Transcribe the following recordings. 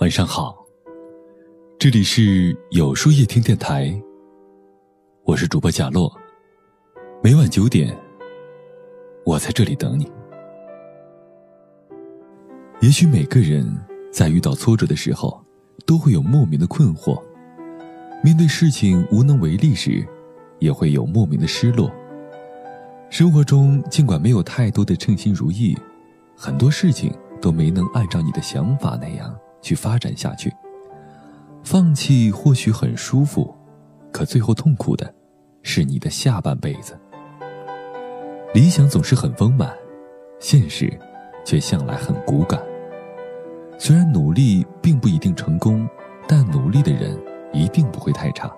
晚上好，这里是有书夜听电台，我是主播贾洛。每晚九点，我在这里等你。也许每个人在遇到挫折的时候，都会有莫名的困惑；面对事情无能为力时，也会有莫名的失落。生活中尽管没有太多的称心如意，很多事情都没能按照你的想法那样。去发展下去，放弃或许很舒服，可最后痛苦的，是你的下半辈子。理想总是很丰满，现实，却向来很骨感。虽然努力并不一定成功，但努力的人一定不会太差。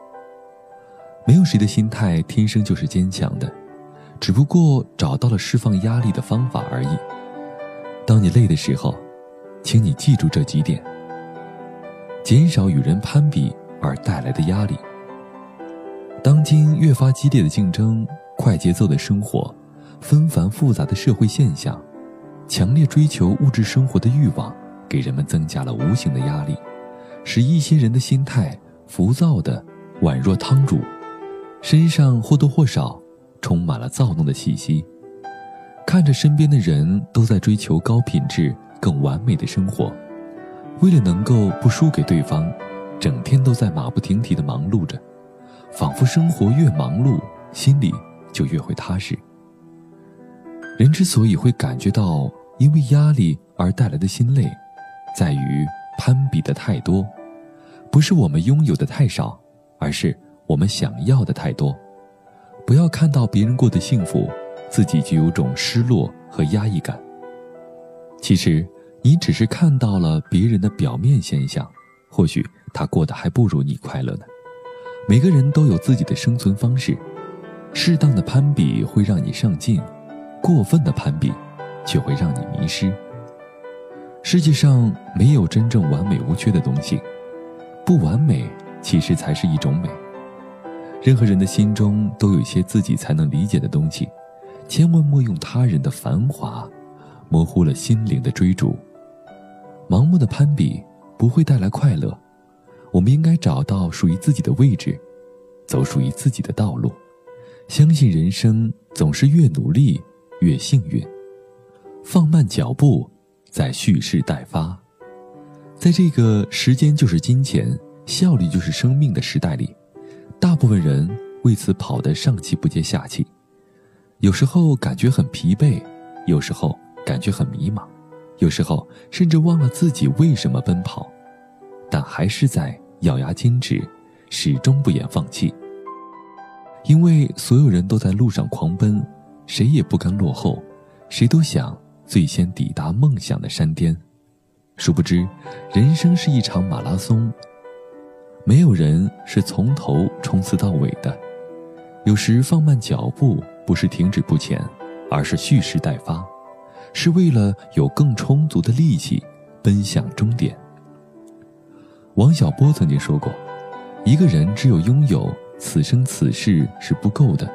没有谁的心态天生就是坚强的，只不过找到了释放压力的方法而已。当你累的时候。请你记住这几点：减少与人攀比而带来的压力。当今越发激烈的竞争、快节奏的生活、纷繁复杂的社会现象、强烈追求物质生活的欲望，给人们增加了无形的压力，使一些人的心态浮躁的宛若汤煮，身上或多或少充满了躁动的气息。看着身边的人都在追求高品质。更完美的生活，为了能够不输给对方，整天都在马不停蹄的忙碌着，仿佛生活越忙碌，心里就越会踏实。人之所以会感觉到因为压力而带来的心累，在于攀比的太多，不是我们拥有的太少，而是我们想要的太多。不要看到别人过得幸福，自己就有种失落和压抑感。其实，你只是看到了别人的表面现象，或许他过得还不如你快乐呢。每个人都有自己的生存方式，适当的攀比会让你上进，过分的攀比，却会让你迷失。世界上没有真正完美无缺的东西，不完美其实才是一种美。任何人的心中都有一些自己才能理解的东西，千万莫用他人的繁华。模糊了心灵的追逐，盲目的攀比不会带来快乐。我们应该找到属于自己的位置，走属于自己的道路。相信人生总是越努力越幸运。放慢脚步，在蓄势待发。在这个时间就是金钱、效率就是生命的时代里，大部分人为此跑得上气不接下气。有时候感觉很疲惫，有时候。感觉很迷茫，有时候甚至忘了自己为什么奔跑，但还是在咬牙坚持，始终不言放弃。因为所有人都在路上狂奔，谁也不甘落后，谁都想最先抵达梦想的山巅。殊不知，人生是一场马拉松，没有人是从头冲刺到尾的。有时放慢脚步，不是停止不前，而是蓄势待发。是为了有更充足的力气奔向终点。王小波曾经说过：“一个人只有拥有此生此世是不够的，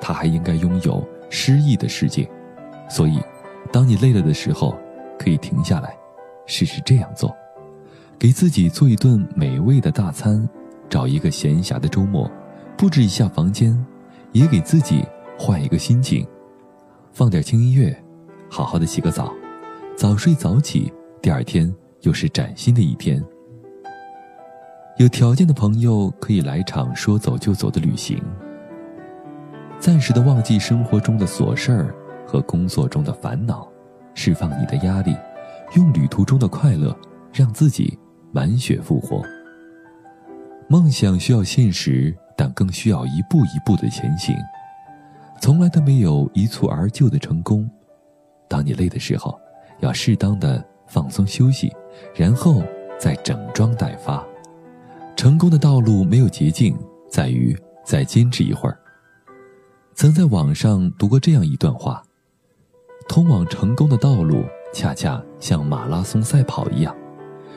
他还应该拥有诗意的世界。”所以，当你累了的时候，可以停下来，试试这样做：给自己做一顿美味的大餐，找一个闲暇的周末，布置一下房间，也给自己换一个心情，放点轻音乐。好好的洗个澡，早睡早起，第二天又是崭新的一天。有条件的朋友可以来场说走就走的旅行，暂时的忘记生活中的琐事儿和工作中的烦恼，释放你的压力，用旅途中的快乐让自己满血复活。梦想需要现实，但更需要一步一步的前行，从来都没有一蹴而就的成功。当你累的时候，要适当的放松休息，然后再整装待发。成功的道路没有捷径，在于再坚持一会儿。曾在网上读过这样一段话：通往成功的道路，恰恰像马拉松赛跑一样，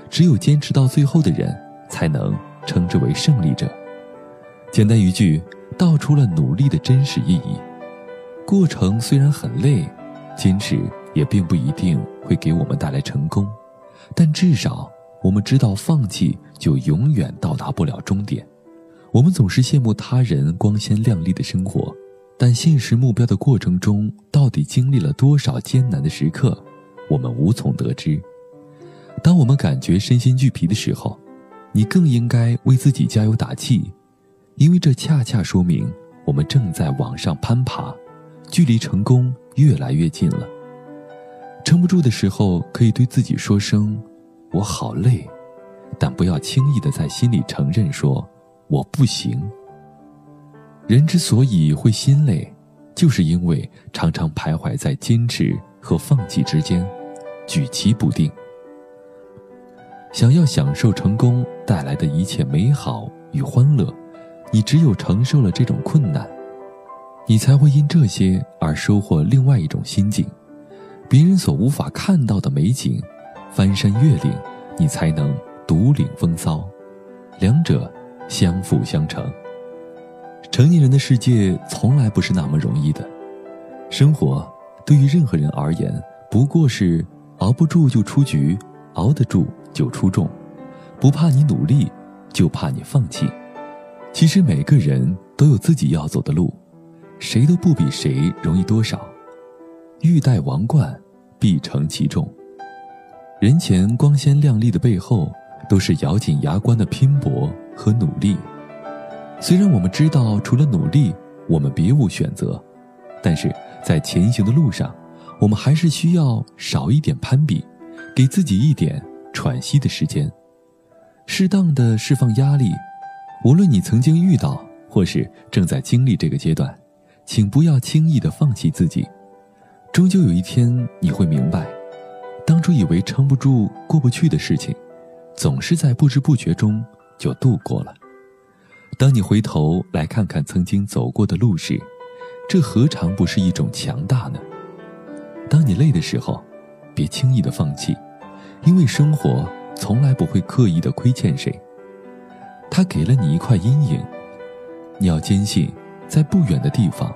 只有坚持到最后的人，才能称之为胜利者。简单一句，道出了努力的真实意义。过程虽然很累。坚持也并不一定会给我们带来成功，但至少我们知道放弃就永远到达不了终点。我们总是羡慕他人光鲜亮丽的生活，但现实目标的过程中，到底经历了多少艰难的时刻，我们无从得知。当我们感觉身心俱疲的时候，你更应该为自己加油打气，因为这恰恰说明我们正在往上攀爬，距离成功越来越近了。撑不住的时候，可以对自己说声“我好累”，但不要轻易的在心里承认说。我不行。人之所以会心累，就是因为常常徘徊在坚持和放弃之间，举棋不定。想要享受成功带来的一切美好与欢乐，你只有承受了这种困难，你才会因这些而收获另外一种心境。别人所无法看到的美景，翻山越岭，你才能独领风骚。两者。相辅相成。成年人的世界从来不是那么容易的，生活对于任何人而言，不过是熬不住就出局，熬得住就出众。不怕你努力，就怕你放弃。其实每个人都有自己要走的路，谁都不比谁容易多少。欲戴王冠，必承其重。人前光鲜亮丽的背后，都是咬紧牙关的拼搏。和努力，虽然我们知道除了努力，我们别无选择，但是在前行的路上，我们还是需要少一点攀比，给自己一点喘息的时间，适当的释放压力。无论你曾经遇到或是正在经历这个阶段，请不要轻易的放弃自己。终究有一天你会明白，当初以为撑不住、过不去的事情，总是在不知不觉中。就度过了。当你回头来看看曾经走过的路时，这何尝不是一种强大呢？当你累的时候，别轻易的放弃，因为生活从来不会刻意的亏欠谁。他给了你一块阴影，你要坚信，在不远的地方，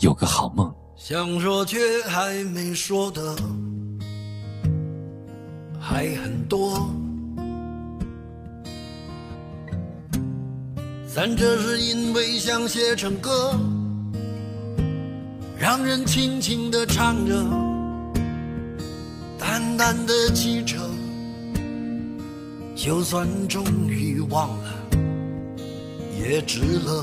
有个好梦。想说却还没说的还很多。咱这是因为想写成歌，让人轻轻地唱着，淡淡的记着，就算终于忘了，也值了。